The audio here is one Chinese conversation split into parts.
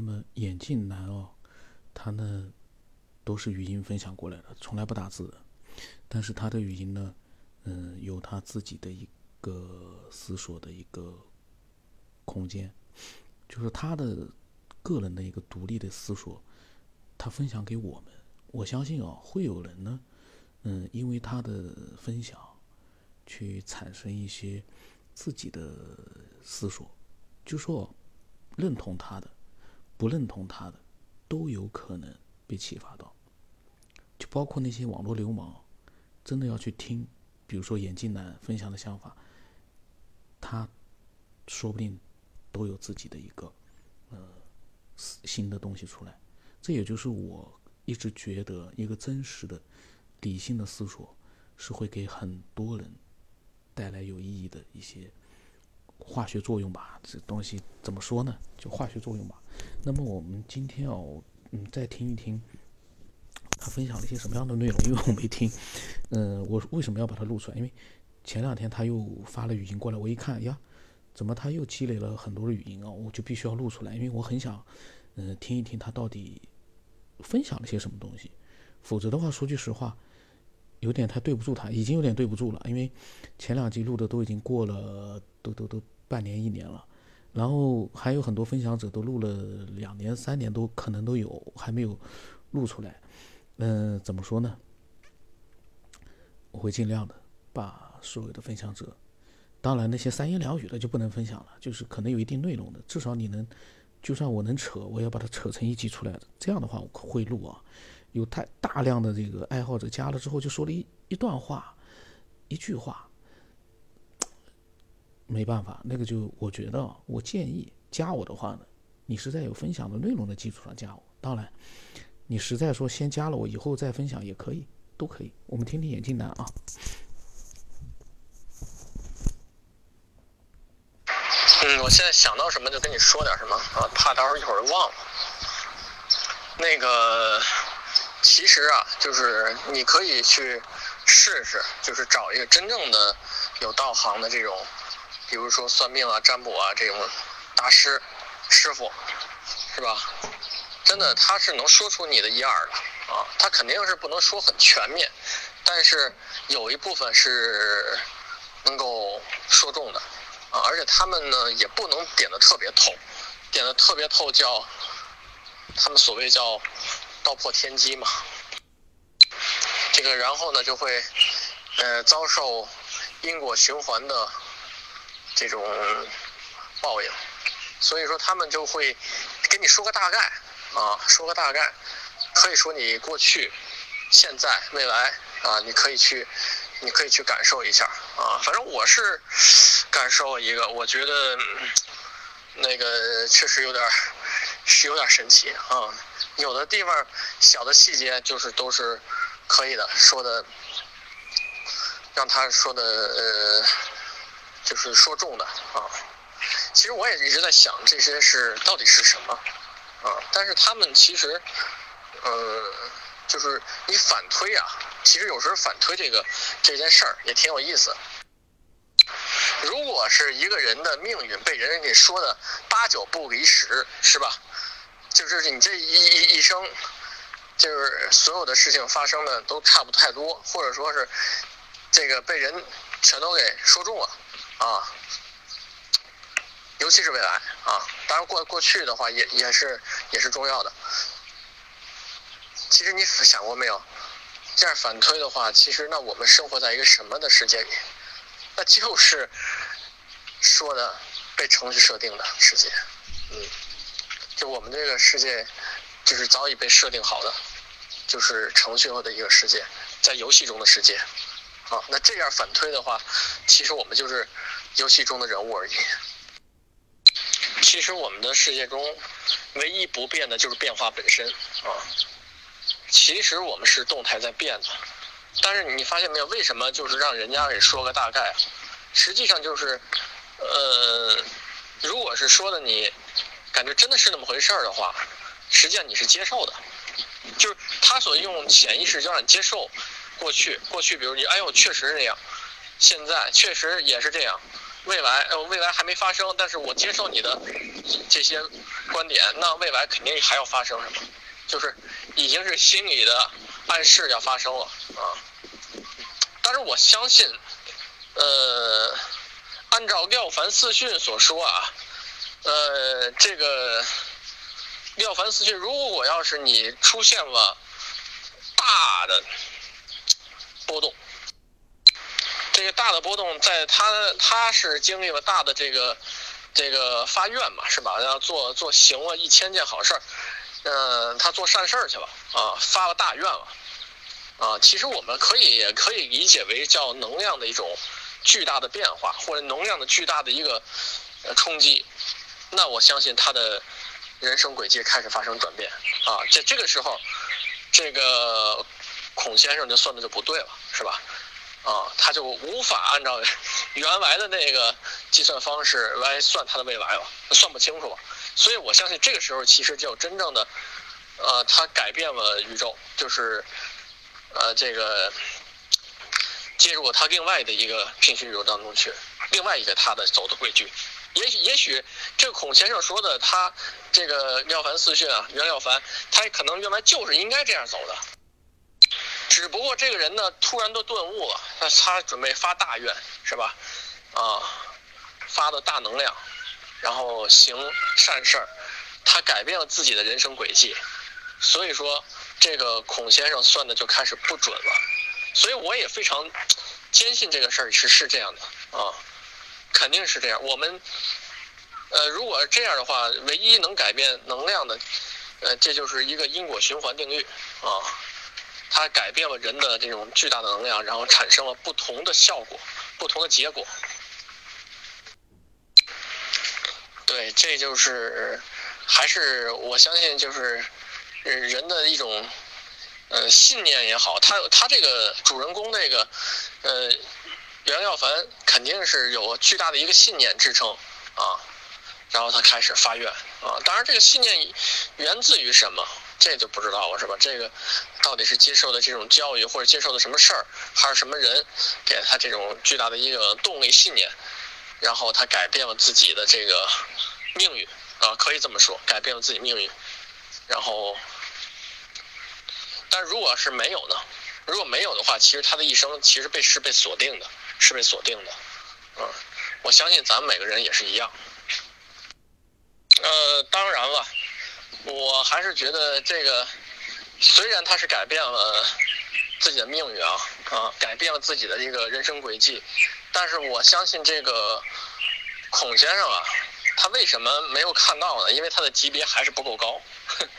那么眼镜男哦，他呢都是语音分享过来的，从来不打字的。但是他的语音呢，嗯，有他自己的一个思索的一个空间，就是他的个人的一个独立的思索，他分享给我们。我相信啊，会有人呢，嗯，因为他的分享，去产生一些自己的思索，就说认同他的。不认同他的，都有可能被启发到，就包括那些网络流氓，真的要去听，比如说眼镜男分享的想法，他说不定都有自己的一个呃新的东西出来。这也就是我一直觉得，一个真实的理性的思索是会给很多人带来有意义的一些。化学作用吧，这东西怎么说呢？就化学作用吧。那么我们今天哦，嗯，再听一听他分享了一些什么样的内容，因为我没听。嗯，我为什么要把它录出来？因为前两天他又发了语音过来，我一看呀，怎么他又积累了很多的语音啊？我就必须要录出来，因为我很想嗯听一听他到底分享了些什么东西。否则的话，说句实话。有点太对不住他，已经有点对不住了，因为前两集录的都已经过了，都都都半年一年了，然后还有很多分享者都录了两年三年都可能都有，还没有录出来。嗯，怎么说呢？我会尽量的把所有的分享者，当然那些三言两语的就不能分享了，就是可能有一定内容的，至少你能，就算我能扯，我要把它扯成一集出来的，这样的话我会录啊。有太大量的这个爱好者加了之后，就说了一一段话，一句话，没办法，那个就我觉得，我建议加我的话呢，你是在有分享的内容的基础上加我。当然，你实在说先加了我，以后再分享也可以，都可以。我们听听眼镜男啊。嗯，我现在想到什么就跟你说点什么啊，怕到时候一会儿忘了。那个。其实啊，就是你可以去试试，就是找一个真正的有道行的这种，比如说算命啊、占卜啊这种大师师傅，是吧？真的，他是能说出你的一二的啊。他肯定是不能说很全面，但是有一部分是能够说中的啊。而且他们呢，也不能点的特别透，点的特别透叫他们所谓叫。道破天机嘛，这个然后呢就会，呃，遭受因果循环的这种报应，所以说他们就会跟你说个大概啊，说个大概，可以说你过去、现在、未来啊，你可以去，你可以去感受一下啊。反正我是感受一个，我觉得那个确实有点是有点神奇啊。有的地方小的细节就是都是可以的，说的让他说的呃，就是说中的啊。其实我也一直在想这些是到底是什么啊？但是他们其实呃，就是你反推啊，其实有时候反推这个这件事儿也挺有意思。如果是一个人的命运被人给说的八九不离十，是吧？就是你这一一一生，就是所有的事情发生的都差不太多，或者说是这个被人全都给说中了啊，尤其是未来啊，当然过过去的话也也是也是重要的。其实你想过没有？这样反推的话，其实那我们生活在一个什么的世界里？那就是说的被程序设定的世界，嗯。就我们这个世界，就是早已被设定好的，就是程序化的一个世界，在游戏中的世界。啊，那这样反推的话，其实我们就是游戏中的人物而已。其实我们的世界中，唯一不变的就是变化本身啊。其实我们是动态在变的，但是你发现没有？为什么就是让人家给说个大概？实际上就是，呃，如果是说的你。感觉真的是那么回事儿的话，实际上你是接受的，就是他所用潜意识就让你接受过去，过去比如你哎呦确实是这样，现在确实也是这样，未来呃未来还没发生，但是我接受你的这些观点，那未来肯定还要发生什么？就是已经是心理的暗示要发生了啊。但是我相信，呃，按照廖凡四训所说啊，呃，这个廖凡四训，如果要是你出现了大的波动，这个大的波动，在他他是经历了大的这个这个发愿嘛，是吧？然后做做行了一千件好事儿，嗯，他做善事儿去了啊，发了大愿了。啊，其实我们可以也可以理解为叫能量的一种巨大的变化，或者能量的巨大的一个冲击。那我相信他的人生轨迹开始发生转变啊。在这个时候，这个孔先生就算的就不对了，是吧？啊，他就无法按照 原来的那个计算方式来算他的未来了，算不清楚了。所以我相信这个时候其实就真正的呃，他改变了宇宙，就是。呃，这个介入他另外的一个平行宇宙当中去，另外一个他的走的轨迹，也许也许这孔先生说的他这个廖凡四训啊，袁廖凡，他可能原来就是应该这样走的，只不过这个人呢突然都顿悟了，他他准备发大愿是吧？啊，发的大能量，然后行善事儿，他改变了自己的人生轨迹，所以说。这个孔先生算的就开始不准了，所以我也非常坚信这个事儿是是这样的啊，肯定是这样。我们呃，如果这样的话，唯一能改变能量的，呃，这就是一个因果循环定律啊，它改变了人的这种巨大的能量，然后产生了不同的效果、不同的结果。对，这就是还是我相信就是。人的一种，呃，信念也好，他他这个主人公那个，呃，袁耀凡肯定是有巨大的一个信念支撑啊，然后他开始发愿啊，当然这个信念源自于什么，这就不知道了，是吧？这个到底是接受的这种教育，或者接受的什么事儿，还是什么人给了他这种巨大的一个动力信念，然后他改变了自己的这个命运啊，可以这么说，改变了自己命运。然后，但如果是没有呢？如果没有的话，其实他的一生其实被是被锁定的，是被锁定的。嗯，我相信咱们每个人也是一样。呃，当然了，我还是觉得这个，虽然他是改变了自己的命运啊，啊，改变了自己的一个人生轨迹，但是我相信这个孔先生啊。他为什么没有看到呢？因为他的级别还是不够高，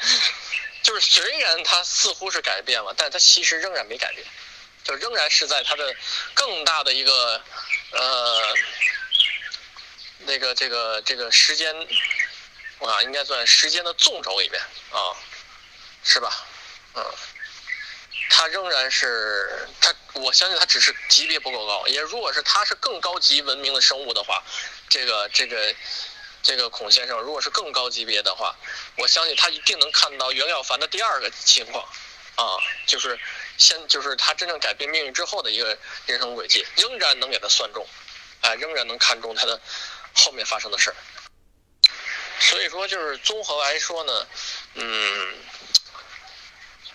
就是虽然他似乎是改变了，但他其实仍然没改变，就仍然是在他的更大的一个呃那个这个这个时间啊，应该算时间的纵轴里面啊，是吧？嗯，他仍然是他，我相信他只是级别不够高。也如果是他是更高级文明的生物的话，这个这个。这个孔先生，如果是更高级别的话，我相信他一定能看到袁了凡的第二个情况，啊，就是先就是他真正改变命运之后的一个人生轨迹，仍然能给他算中，哎，仍然能看中他的后面发生的事儿。所以说，就是综合来说呢，嗯，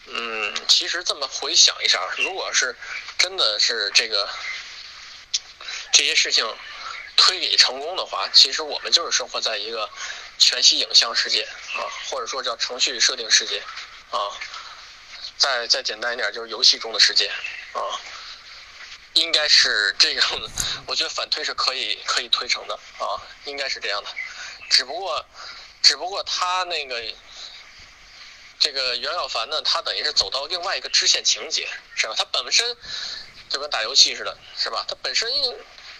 嗯，其实这么回想一下，如果是真的是这个这些事情。推理成功的话，其实我们就是生活在一个全息影像世界啊，或者说叫程序设定世界啊。再再简单一点，就是游戏中的世界啊。应该是这样的，我觉得反推是可以可以推成的啊，应该是这样的。只不过，只不过他那个这个袁小凡呢，他等于是走到另外一个支线情节，是吧？他本身就跟打游戏似的，是吧？他本身。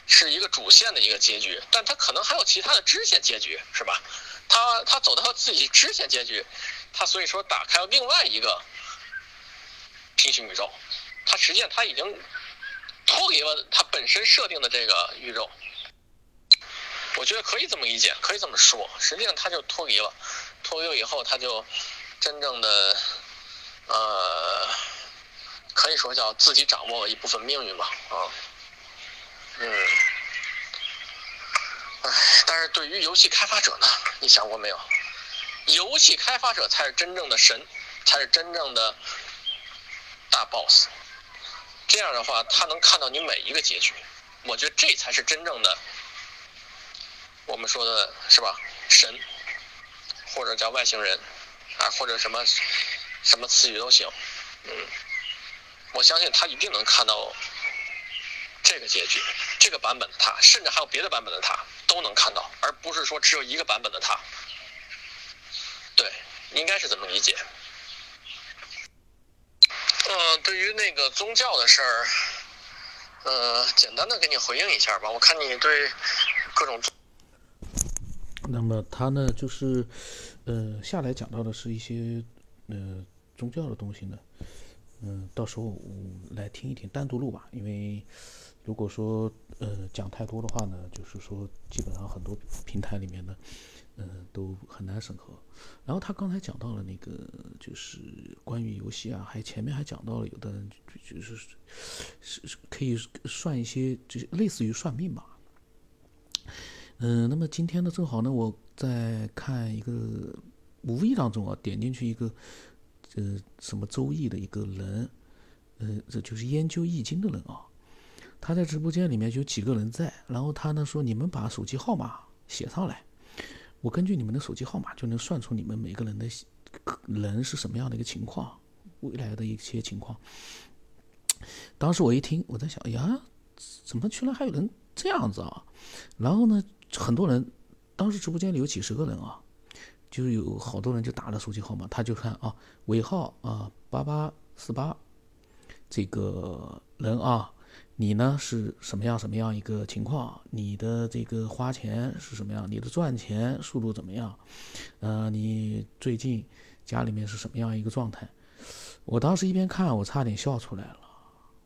是一个主线的一个结局，但他可能还有其他的支线结局，是吧？他他走到自己支线结局，他所以说打开了另外一个平行宇宙，他实际上他已经脱离了他本身设定的这个宇宙。我觉得可以这么理解，可以这么说，实际上他就脱离了，脱离了以后他就真正的呃，可以说叫自己掌握了一部分命运吧，啊。嗯，唉，但是对于游戏开发者呢，你想过没有？游戏开发者才是真正的神，才是真正的大 boss。这样的话，他能看到你每一个结局。我觉得这才是真正的，我们说的是吧？神，或者叫外星人，啊，或者什么什么词语都行。嗯，我相信他一定能看到这个结局，这个版本的他，甚至还有别的版本的他都能看到，而不是说只有一个版本的他。对，应该是这么理解。嗯，对于那个宗教的事儿，呃，简单的给你回应一下吧。我看你对各种，那么他呢，就是呃，下来讲到的是一些呃宗教的东西呢，嗯，到时候我来听一听，单独录吧。因为如果说呃讲太多的话呢，就是说基本上很多平台里面呢。嗯，都很难审核。然后他刚才讲到了那个，就是关于游戏啊，还前面还讲到了，有的人就是是是可以算一些，就是类似于算命吧。嗯，那么今天呢，正好呢，我在看一个，无意当中啊，点进去一个，呃，什么周易的一个人，呃，这就是研究易经的人啊。他在直播间里面有几个人在，然后他呢说，你们把手机号码写上来。我根据你们的手机号码就能算出你们每个人的人是什么样的一个情况，未来的一些情况。当时我一听，我在想，呀，怎么居然还有人这样子啊？然后呢，很多人，当时直播间里有几十个人啊，就是有好多人就打了手机号码，他就看啊，尾号啊八八四八，这个人啊。你呢是什么样什么样一个情况？你的这个花钱是什么样？你的赚钱速度怎么样？呃，你最近家里面是什么样一个状态？我当时一边看，我差点笑出来了。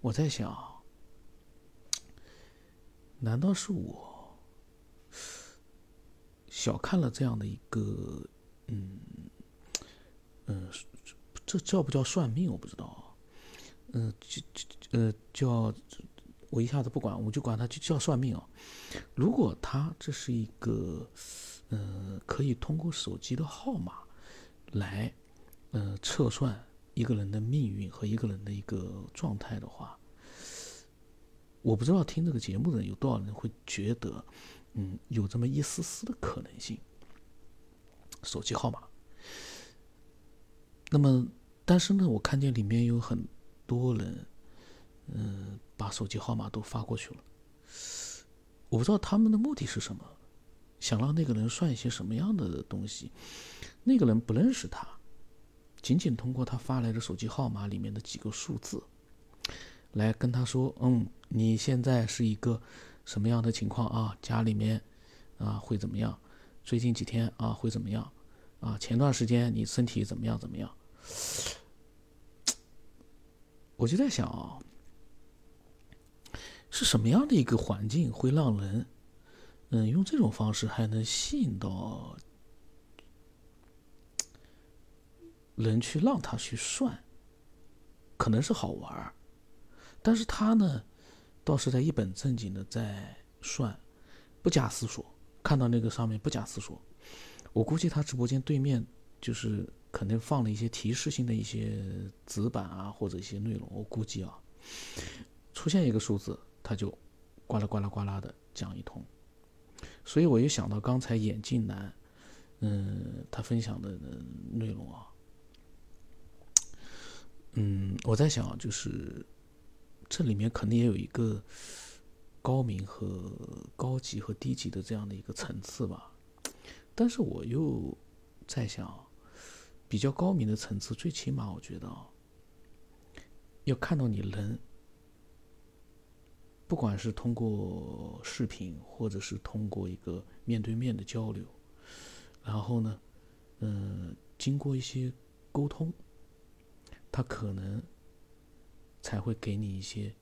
我在想，难道是我小看了这样的一个，嗯嗯，这叫不叫算命？我不知道啊。嗯，就就呃叫。我一下子不管，我就管它就叫算命啊。如果他这是一个，呃，可以通过手机的号码来，呃，测算一个人的命运和一个人的一个状态的话，我不知道听这个节目的人有多少人会觉得，嗯，有这么一丝丝的可能性。手机号码。那么，但是呢，我看见里面有很多人，嗯。把手机号码都发过去了，我不知道他们的目的是什么，想让那个人算一些什么样的东西。那个人不认识他，仅仅通过他发来的手机号码里面的几个数字，来跟他说：“嗯，你现在是一个什么样的情况啊？家里面啊会怎么样？最近几天啊会怎么样？啊，前段时间你身体怎么样？怎么样？”我就在想啊。是什么样的一个环境会让人，嗯，用这种方式还能吸引到人去让他去算？可能是好玩儿，但是他呢，倒是在一本正经的在算，不假思索。看到那个上面不假思索，我估计他直播间对面就是肯定放了一些提示性的一些纸板啊，或者一些内容。我估计啊，出现一个数字。他就呱啦呱啦呱啦的讲一通，所以我又想到刚才眼镜男，嗯，他分享的内容啊，嗯，我在想，就是这里面肯定也有一个高明和高级和低级的这样的一个层次吧，但是我又在想，比较高明的层次，最起码我觉得，要看到你人。不管是通过视频，或者是通过一个面对面的交流，然后呢，嗯，经过一些沟通，他可能才会给你一些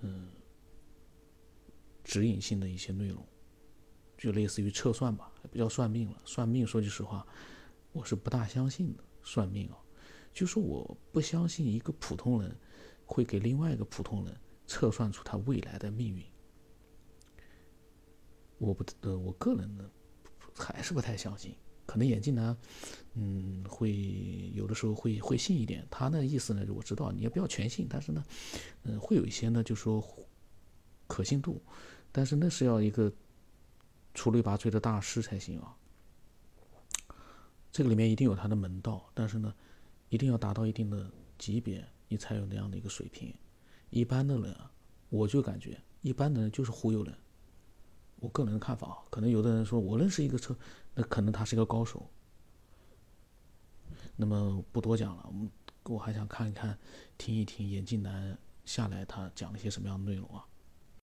嗯指引性的一些内容，就类似于测算吧，不叫算命了。算命，说句实话，我是不大相信的。算命啊，就说我不相信一个普通人会给另外一个普通人。测算出他未来的命运，我不呃，我个人呢还是不太相信。可能眼镜男，嗯，会有的时候会会信一点。他那意思呢，我知道你也不要全信，但是呢，嗯，会有一些呢，就说可信度，但是那是要一个出类拔萃的大师才行啊。这个里面一定有他的门道，但是呢，一定要达到一定的级别，你才有那样的一个水平。一般的人啊，我就感觉一般的人就是忽悠人。我个人的看法啊，可能有的人说我认识一个车，那可能他是个高手。那么不多讲了，我们我还想看一看，听一听眼镜男下来他讲了些什么样的内容啊。